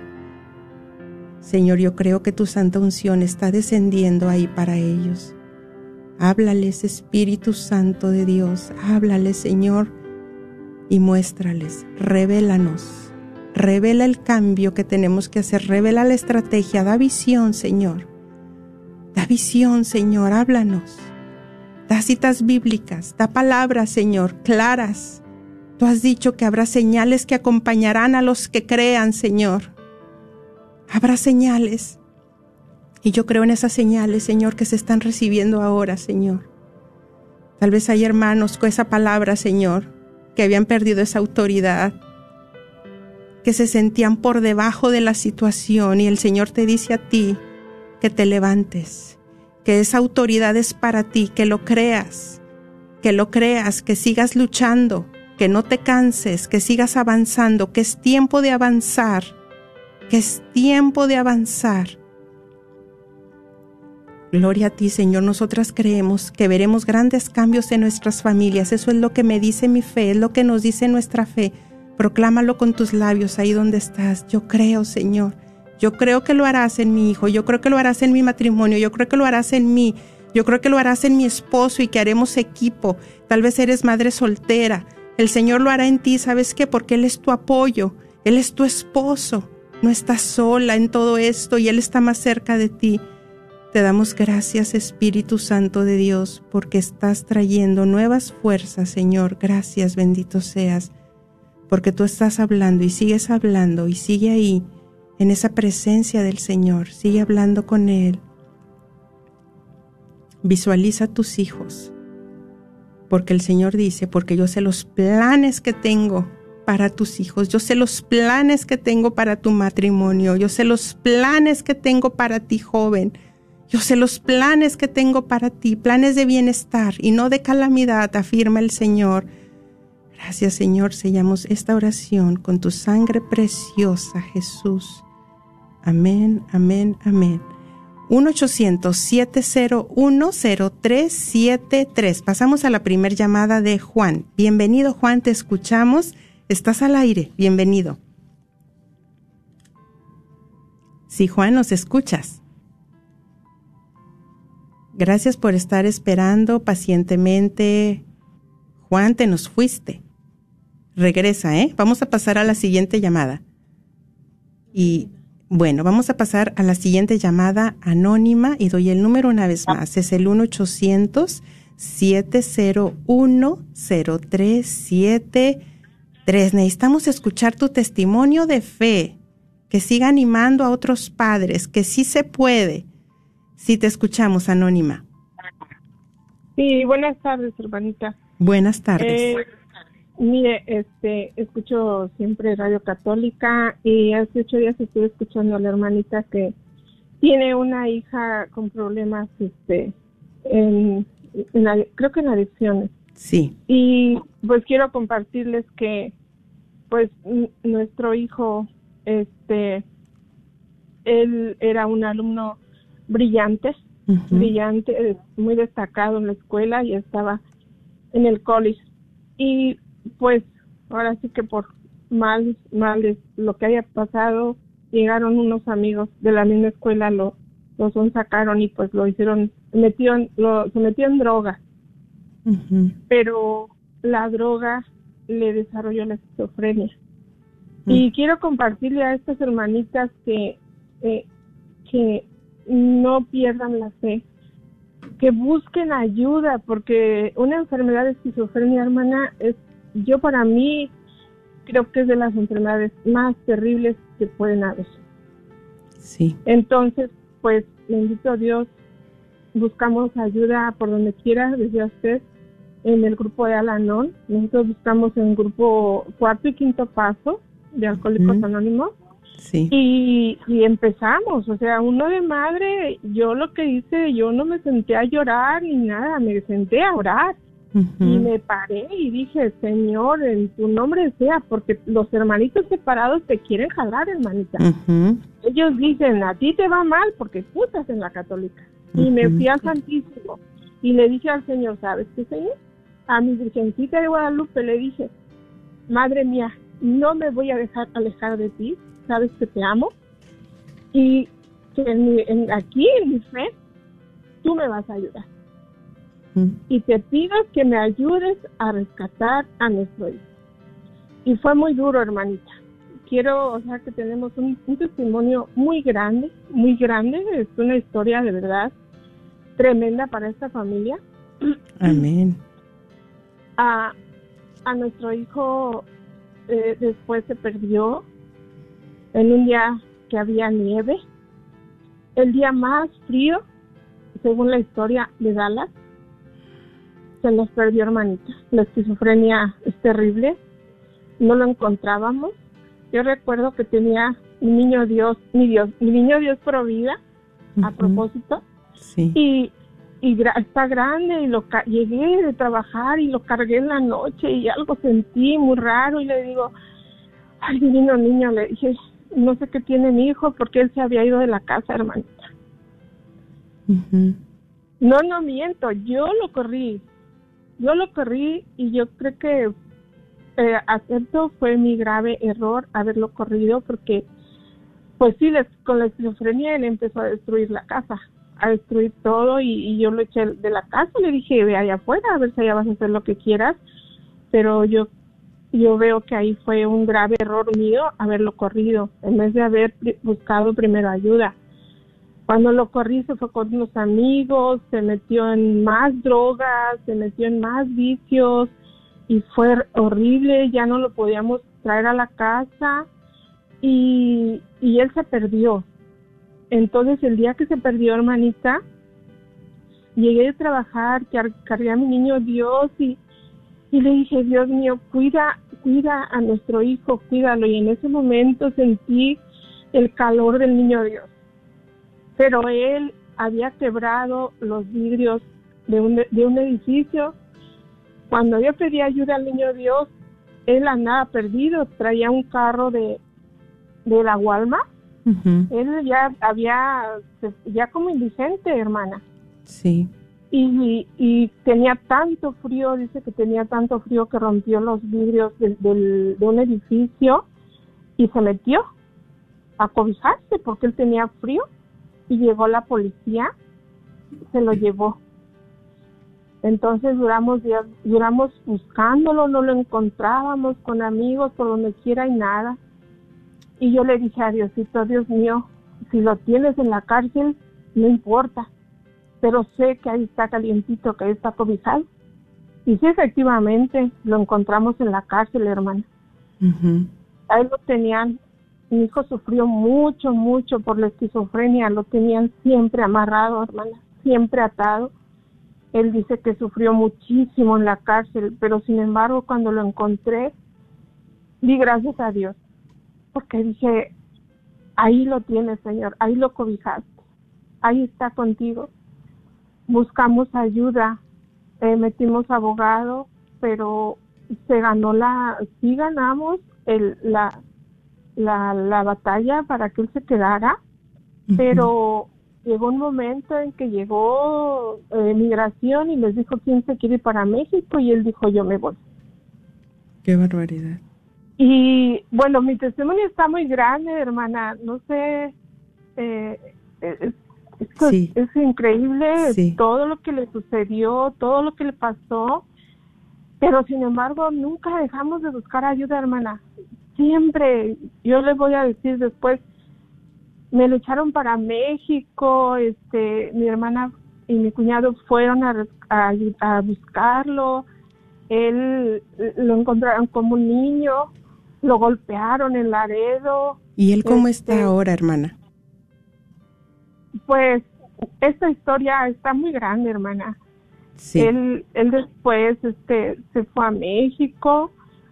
S2: Señor, yo creo que tu santa unción está descendiendo ahí para ellos. Háblales, Espíritu Santo de Dios, háblales, Señor, y muéstrales, revélanos, revela el cambio que tenemos que hacer, revela la estrategia, da visión, Señor. Da visión, Señor, háblanos. Da citas bíblicas, da palabras, Señor, claras. Tú has dicho que habrá señales que acompañarán a los que crean, Señor. Habrá señales. Y yo creo en esas señales, Señor, que se están recibiendo ahora, Señor. Tal vez hay hermanos con esa palabra, Señor, que habían perdido esa autoridad, que se sentían por debajo de la situación y el Señor te dice a ti que te levantes, que esa autoridad es para ti, que lo creas, que lo creas, que sigas luchando, que no te canses, que sigas avanzando, que es tiempo de avanzar, que es tiempo de avanzar. Gloria a ti, Señor. Nosotras creemos que veremos grandes cambios en nuestras familias. Eso es lo que me dice mi fe, es lo que nos dice nuestra fe. Proclámalo con tus labios ahí donde estás. Yo creo, Señor. Yo creo que lo harás en mi hijo, yo creo que lo harás en mi matrimonio, yo creo que lo harás en mí, yo creo que lo harás en mi esposo y que haremos equipo. Tal vez eres madre soltera. El Señor lo hará en ti, ¿sabes qué? Porque Él es tu apoyo, Él es tu esposo. No estás sola en todo esto y Él está más cerca de ti. Te damos gracias, Espíritu Santo de Dios, porque estás trayendo nuevas fuerzas, Señor. Gracias, bendito seas, porque tú estás hablando y sigues hablando y sigue ahí en esa presencia del Señor, sigue hablando con Él. Visualiza tus hijos, porque el Señor dice, porque yo sé los planes que tengo para tus hijos, yo sé los planes que tengo para tu matrimonio, yo sé los planes que tengo para ti joven, yo sé los planes que tengo para ti, planes de bienestar y no de calamidad, afirma el Señor. Gracias Señor, sellamos esta oración con tu sangre preciosa, Jesús. Amén, amén, amén. 1-800-701-0373. Pasamos a la primera llamada de Juan. Bienvenido, Juan, te escuchamos. Estás al aire. Bienvenido. Sí, Juan, nos escuchas. Gracias por estar esperando pacientemente. Juan, te nos fuiste. Regresa, ¿eh? Vamos a pasar a la siguiente llamada. Y bueno, vamos a pasar a la siguiente llamada anónima y doy el número una vez más. Es el 1-800-701-0373. Necesitamos escuchar tu testimonio de fe, que siga animando a otros padres, que sí se puede. Si te escuchamos, anónima.
S4: Sí, buenas tardes, hermanita.
S2: Buenas tardes.
S4: Eh, Mire, este, escucho siempre Radio Católica y hace ocho días estuve escuchando a la hermanita que tiene una hija con problemas, este, en, creo que en adicciones.
S2: Sí.
S4: Y pues quiero compartirles que, pues, nuestro hijo, este, él era un alumno brillante, brillante, muy destacado en la escuela y estaba en el college. Y pues ahora sí que por mal, mal lo que haya pasado, llegaron unos amigos de la misma escuela, lo, lo son sacaron y pues lo hicieron, metieron, lo, se metió en droga. Pero la droga le desarrolló la esquizofrenia. Y quiero compartirle a estas hermanitas que, eh, que no pierdan la fe, que busquen ayuda, porque una enfermedad de esquizofrenia, hermana, es yo para mí creo que es de las enfermedades más terribles que pueden haber.
S2: Sí.
S4: Entonces, pues, bendito Dios, buscamos ayuda por donde quiera, decía usted, en el grupo de Alanón. Nosotros buscamos en el grupo cuarto y quinto paso de Alcohólicos Anónimos.
S2: Sí.
S4: Y, y, empezamos, o sea, uno de madre, yo lo que hice, yo no me senté a llorar ni nada, me senté a orar. Y me paré y dije, Señor, en tu nombre sea, porque los hermanitos separados te quieren jalar, hermanita. Ellos dicen, a ti te va mal porque tú estás en la católica. Y me fui al Santísimo y le dije al Señor, ¿sabes qué, Señor? A mi Virgencita de Guadalupe le dije, Madre mía, no me voy a dejar alejar de ti, sabes que te amo. y que en aquí en mi fe tú me vas a ayudar. Y te pido que me ayudes a rescatar a nuestro hijo. Y fue muy duro, hermanita. Quiero, o sea, que tenemos un, testimonio muy grande, muy grande. Es una historia de verdad tremenda para esta familia.
S2: Amén.
S4: A, a nuestro hijo eh, después se perdió en un día que había nieve, el día más frío, según la historia de Dallas, se nos perdió hermanita. La esquizofrenia es terrible, no lo encontrábamos. Yo recuerdo que tenía mi niño Dios, mi Dios, mi niño Dios por vida, a propósito, y, y está grande y lo llegué de trabajar y lo cargué en la noche y algo sentí muy raro y le digo, ay divino niño, le dije, no sé qué tiene mi hijo porque él se había ido de la casa, hermanita. No, no miento, yo lo corrí, yo lo corrí y yo creo que eh, acepto fue mi grave error haberlo corrido porque pues sí, con la esquizofrenia él empezó a destruir la casa, a destruir todo y, yo lo eché de la casa, le dije ve allá afuera a ver si allá vas a hacer lo que quieras, pero yo yo veo que ahí fue un grave error mío haberlo corrido en vez de haber buscado primero ayuda. Cuando lo corrí se fue con unos amigos, se metió en más drogas, se metió en más vicios y fue horrible, ya no lo podíamos traer a la casa y, él se perdió. Entonces el día que se perdió, hermanita, llegué a trabajar, cargué a mi niño Dios y le dije, Dios mío, cuida, cuida a nuestro hijo, cuídalo. Y en ese momento sentí el calor del niño Dios pero él había quebrado los vidrios de un, de un edificio. Cuando yo pedí ayuda al niño Dios, él andaba perdido, traía un carro de, de la Walmart. Él ya había, ya como indigente, hermana.
S2: Sí.
S4: Y, y, tenía tanto frío, dice que tenía tanto frío que rompió los vidrios del, de un edificio y se metió a cobijarse porque él tenía frío y llegó la policía, se lo llevó. Entonces duramos días, duramos buscándolo, no lo encontrábamos con amigos por donde quiera y nada. Y yo le dije a Diosito, Dios mío, si lo tienes en la cárcel, no importa, pero sé que ahí está calientito, que ahí está cobijado. Y sí, efectivamente, lo encontramos en la cárcel, hermana. Ahí lo tenían mi hijo sufrió mucho, mucho por la esquizofrenia, lo tenían siempre amarrado, hermana, siempre atado. Él dice que sufrió muchísimo en la cárcel, pero sin embargo cuando lo encontré, di gracias a Dios, porque dije, ahí lo tienes, Señor, ahí lo cobijaste, ahí está contigo. Buscamos ayuda, eh, metimos abogado, pero se ganó la, sí ganamos el, la, la, la batalla para que él se quedara, pero llegó un momento en que llegó eh, migración y les dijo quién se quiere ir para México y él dijo yo me voy.
S2: Qué barbaridad.
S4: Y bueno, mi testimonio está muy grande, hermana. No sé, eh, es, es, increíble todo lo que le sucedió, todo lo que le pasó. Pero sin embargo, nunca dejamos de buscar ayuda, hermana siempre, yo les voy a decir después, me lo echaron para México, este, mi hermana y mi cuñado fueron a, a, buscarlo, él lo encontraron como un niño, lo golpearon en Laredo.
S2: ¿Y él cómo está este, ahora, hermana?
S4: Pues esta historia está muy grande, hermana. Sí. Él, él después este, se fue a México,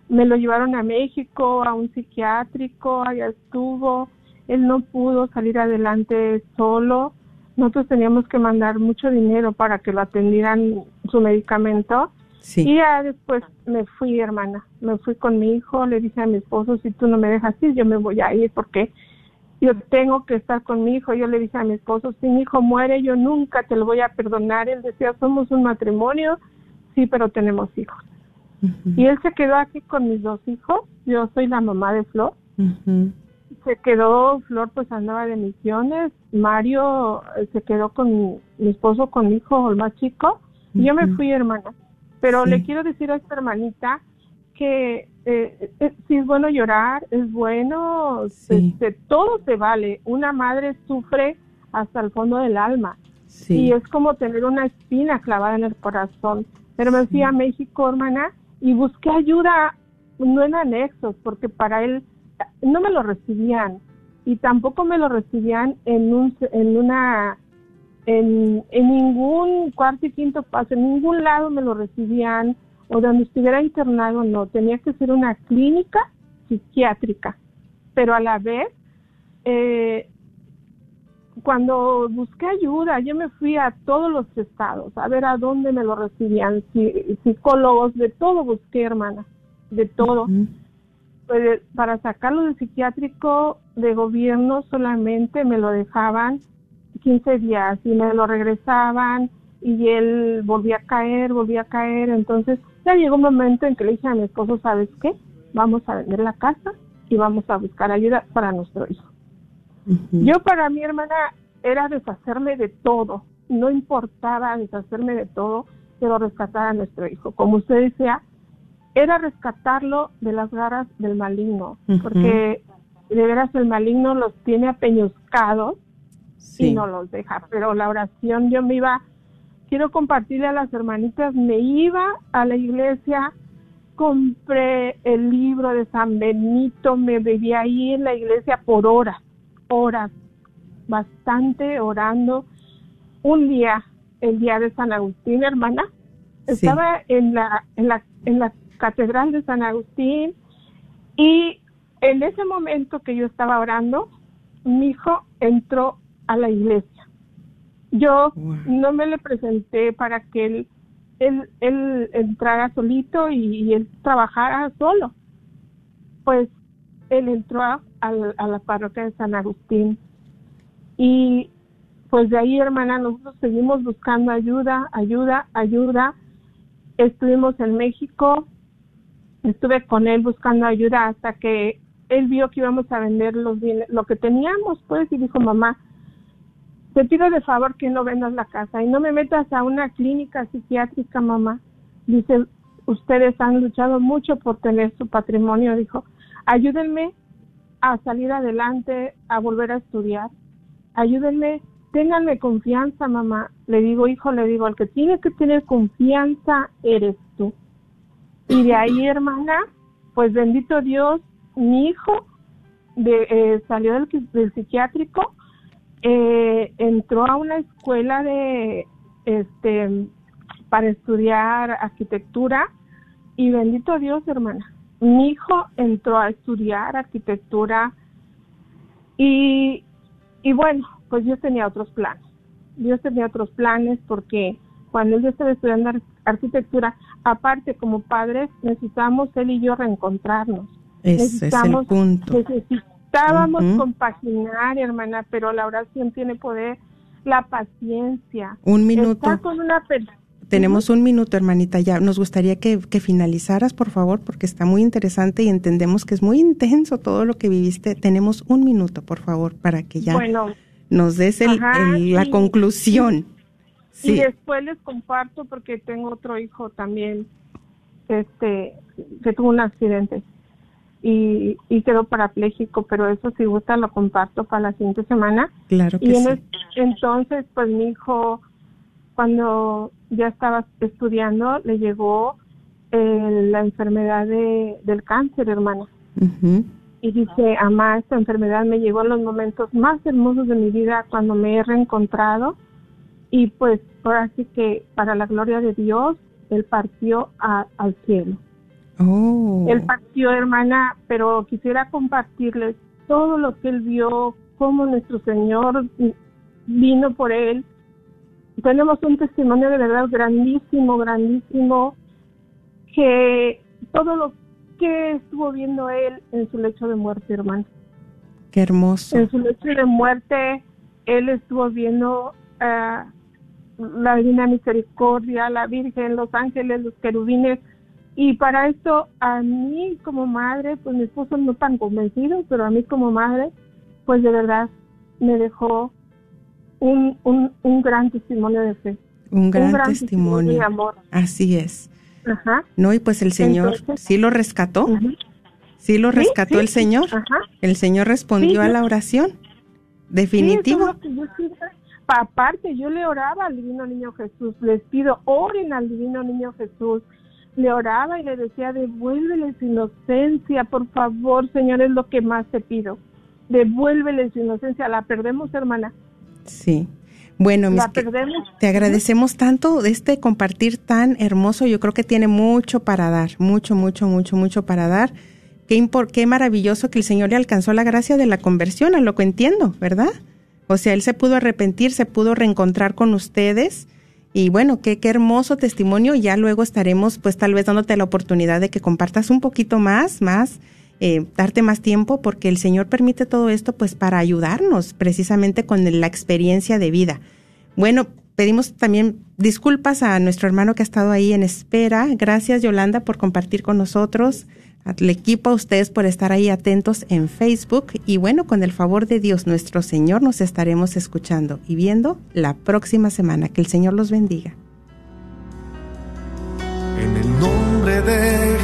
S4: me lo llevaron a México, a un psiquiátrico, allá estuvo, él no pudo salir adelante solo, nosotros teníamos que mandar mucho dinero para que lo atendieran su medicamento. Y ya después me fui, hermana, me fui con mi hijo, le dije a mi esposo, si tú no me dejas ir, yo me voy a ir porque yo tengo que estar con mi hijo. Yo le dije a mi esposo, si mi hijo muere, yo nunca te lo voy a perdonar. Él decía, somos un matrimonio, sí, pero tenemos hijos. Y él se quedó aquí con mis dos hijos. Yo soy la mamá de Flor. se quedó, Flor pues andaba de misiones, Mario eh, se quedó con mi esposo, con mi hijo, el más chico, y yo me fui, hermana. Pero le quiero decir a esta hermanita que eh, eh, si es bueno llorar, es bueno, este, todo se vale. Una madre sufre hasta el fondo del alma. Y es como tener una espina clavada en el corazón. Pero me fui a México, hermana, y busqué ayuda, no en anexos, porque para él no me lo recibían. Y tampoco me lo recibían en, un, en una en, en, ningún cuarto y quinto paso, en ningún lado me lo recibían o donde estuviera internado, no, tenía que ser una clínica psiquiátrica, pero a la vez, eh, cuando busqué ayuda, yo me fui a todos los estados a ver a dónde me lo recibían, psicólogos, de todo busqué, hermana, de todo. pues, para sacarlo del psiquiátrico de gobierno solamente me lo dejaban 15 días y me lo regresaban y él volvía a caer, volvía a caer, entonces ya llegó un momento en que le dije a mi esposo, ¿sabes qué? Vamos a vender la casa y vamos a buscar ayuda para nuestro hijo. Yo para mi hermana era deshacerme de todo, no importaba deshacerme de todo, pero rescatar a nuestro hijo. Como usted decía, era rescatarlo de las garras del maligno, porque de veras el maligno los tiene apeñuscados y no los deja. Pero la oración yo me iba quiero compartirle a las hermanitas, me iba a la iglesia, compré el libro de San Benito, me vivía ahí en la iglesia por horas, horas, bastante orando. Un día, el día de San Agustín, hermana, estaba en la, en la, en la catedral de San Agustín y en ese momento que yo estaba orando, mi hijo entró a la iglesia yo no me le presenté para que él, él, él entrara solito y, él trabajara solo. Pues él entró a, a, la parroquia de San Agustín y pues de ahí, hermana, nosotros seguimos buscando ayuda, ayuda, ayuda. Estuvimos en México, estuve con él buscando ayuda hasta que él vio que íbamos a vender los lo que teníamos, pues, y dijo, mamá, te pido de favor que no vendas la casa y no me metas a una clínica psiquiátrica, mamá. Dice, ustedes han luchado mucho por tener su patrimonio, dijo. Ayúdenme a salir adelante, a volver a estudiar. Ayúdenme, ténganme confianza, mamá. Le digo, hijo, le digo, el que tiene que tener confianza eres tú. Y de ahí, hermana, pues bendito Dios, mi hijo de, eh, salió del, del psiquiátrico eh, entró a una escuela de este para estudiar arquitectura y bendito Dios, hermana. Mi hijo entró a estudiar arquitectura y, y bueno, pues Dios tenía otros planes. Dios tenía otros planes porque cuando él estaba estudiando arquitectura, aparte como padres, necesitamos él y yo reencontrarnos. necesitamos,
S2: es el punto.
S4: Estábamos compaginar, hermana, pero la oración tiene poder, la paciencia.
S2: Un minuto.
S4: con una
S2: Tenemos un minuto, hermanita, ya. Nos gustaría que, finalizaras, por favor, porque está muy interesante y entendemos que es muy intenso todo lo que viviste. Tenemos un minuto, por favor, para que ya nos des la conclusión.
S4: Sí. Y después les comparto porque tengo otro hijo también este que tuvo un accidente y, y quedó parapléjico, pero eso si gusta lo comparto para la siguiente semana.
S2: Claro que
S4: y
S2: en
S4: entonces, pues mi hijo, cuando ya estaba estudiando, le llegó eh, la enfermedad de, del cáncer, hermana. Y dice, ama, esta enfermedad me llegó en los momentos más hermosos de mi vida cuando me he reencontrado. Y pues ahora sí que para la gloria de Dios, él partió al cielo.
S2: Oh.
S4: Él partió, hermana, pero quisiera compartirles todo lo que él vio, cómo nuestro Señor vino por él. Tenemos un testimonio de verdad grandísimo, grandísimo, que todo lo que estuvo viendo él en su lecho de muerte, hermana.
S2: Qué hermoso.
S4: En su lecho de muerte, él estuvo viendo uh, la Divina Misericordia, la Virgen, los ángeles, los querubines, Y para esto, a mí como madre, pues mi esposo no tan convencido, pero a mí como madre, pues de verdad me dejó un, un, un gran testimonio de fe.
S2: Un gran, testimonio. de amor. Así es. Ajá. No, y pues el Señor sí lo rescató. Sí lo rescató el Señor. El Señor respondió a la oración. Definitivo.
S4: aparte, yo le oraba al Divino Niño Jesús. Les pido, oren al Divino Niño Jesús. Le oraba y le decía, devuélvele su inocencia, por favor, Señor, es lo que más te pido. Devuélvele su inocencia. La perdemos, hermana.
S2: Sí. Bueno, te agradecemos tanto de este compartir tan hermoso. Yo creo que tiene mucho para dar, mucho, mucho, mucho, mucho para dar. Qué, qué maravilloso que el Señor le alcanzó la gracia de la conversión, a lo que entiendo, ¿verdad? O sea, Él se pudo arrepentir, se pudo reencontrar con ustedes. Y bueno, qué, qué hermoso testimonio. Ya luego estaremos, pues tal vez dándote la oportunidad de que compartas un poquito más, más, eh, darte más tiempo, porque el Señor permite todo esto, pues para ayudarnos precisamente con la experiencia de vida. Bueno, pedimos también disculpas a nuestro hermano que ha estado ahí en espera. Gracias, Yolanda, por compartir con nosotros. Al equipo, a ustedes por estar ahí atentos en Facebook. Y bueno, con el favor de Dios, nuestro Señor, nos estaremos escuchando y viendo la próxima semana. Que el Señor los bendiga.
S5: En el nombre de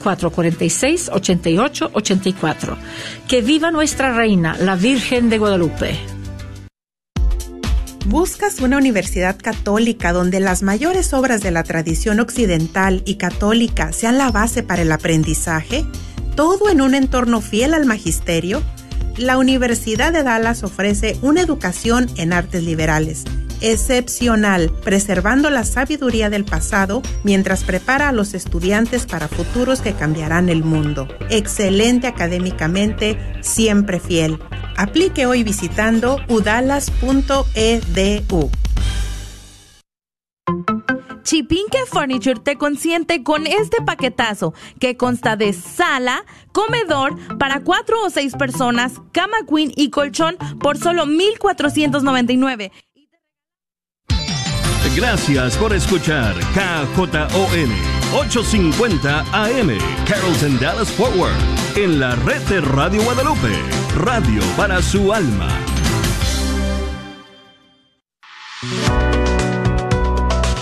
S6: 972-446-8884. Que viva nuestra reina, la Virgen de Guadalupe.
S2: ¿Buscas una universidad católica donde las mayores obras de la tradición occidental y católica sean la base para el aprendizaje? ¿Todo en un entorno fiel al magisterio? La Universidad de Dallas ofrece una educación en artes liberales excepcional, preservando la sabiduría del pasado mientras prepara a los estudiantes para futuros que cambiarán el mundo. Excelente académicamente, siempre fiel. Aplique hoy visitando udalas.edu.
S7: Chipinque Furniture te consiente con este paquetazo que consta de sala, comedor para cuatro o seis personas, cama queen y colchón por solo 1,499.
S8: Gracias por escuchar KJON 850 AM Carrollton Dallas Forward en la red de Radio Guadalupe, radio para su alma.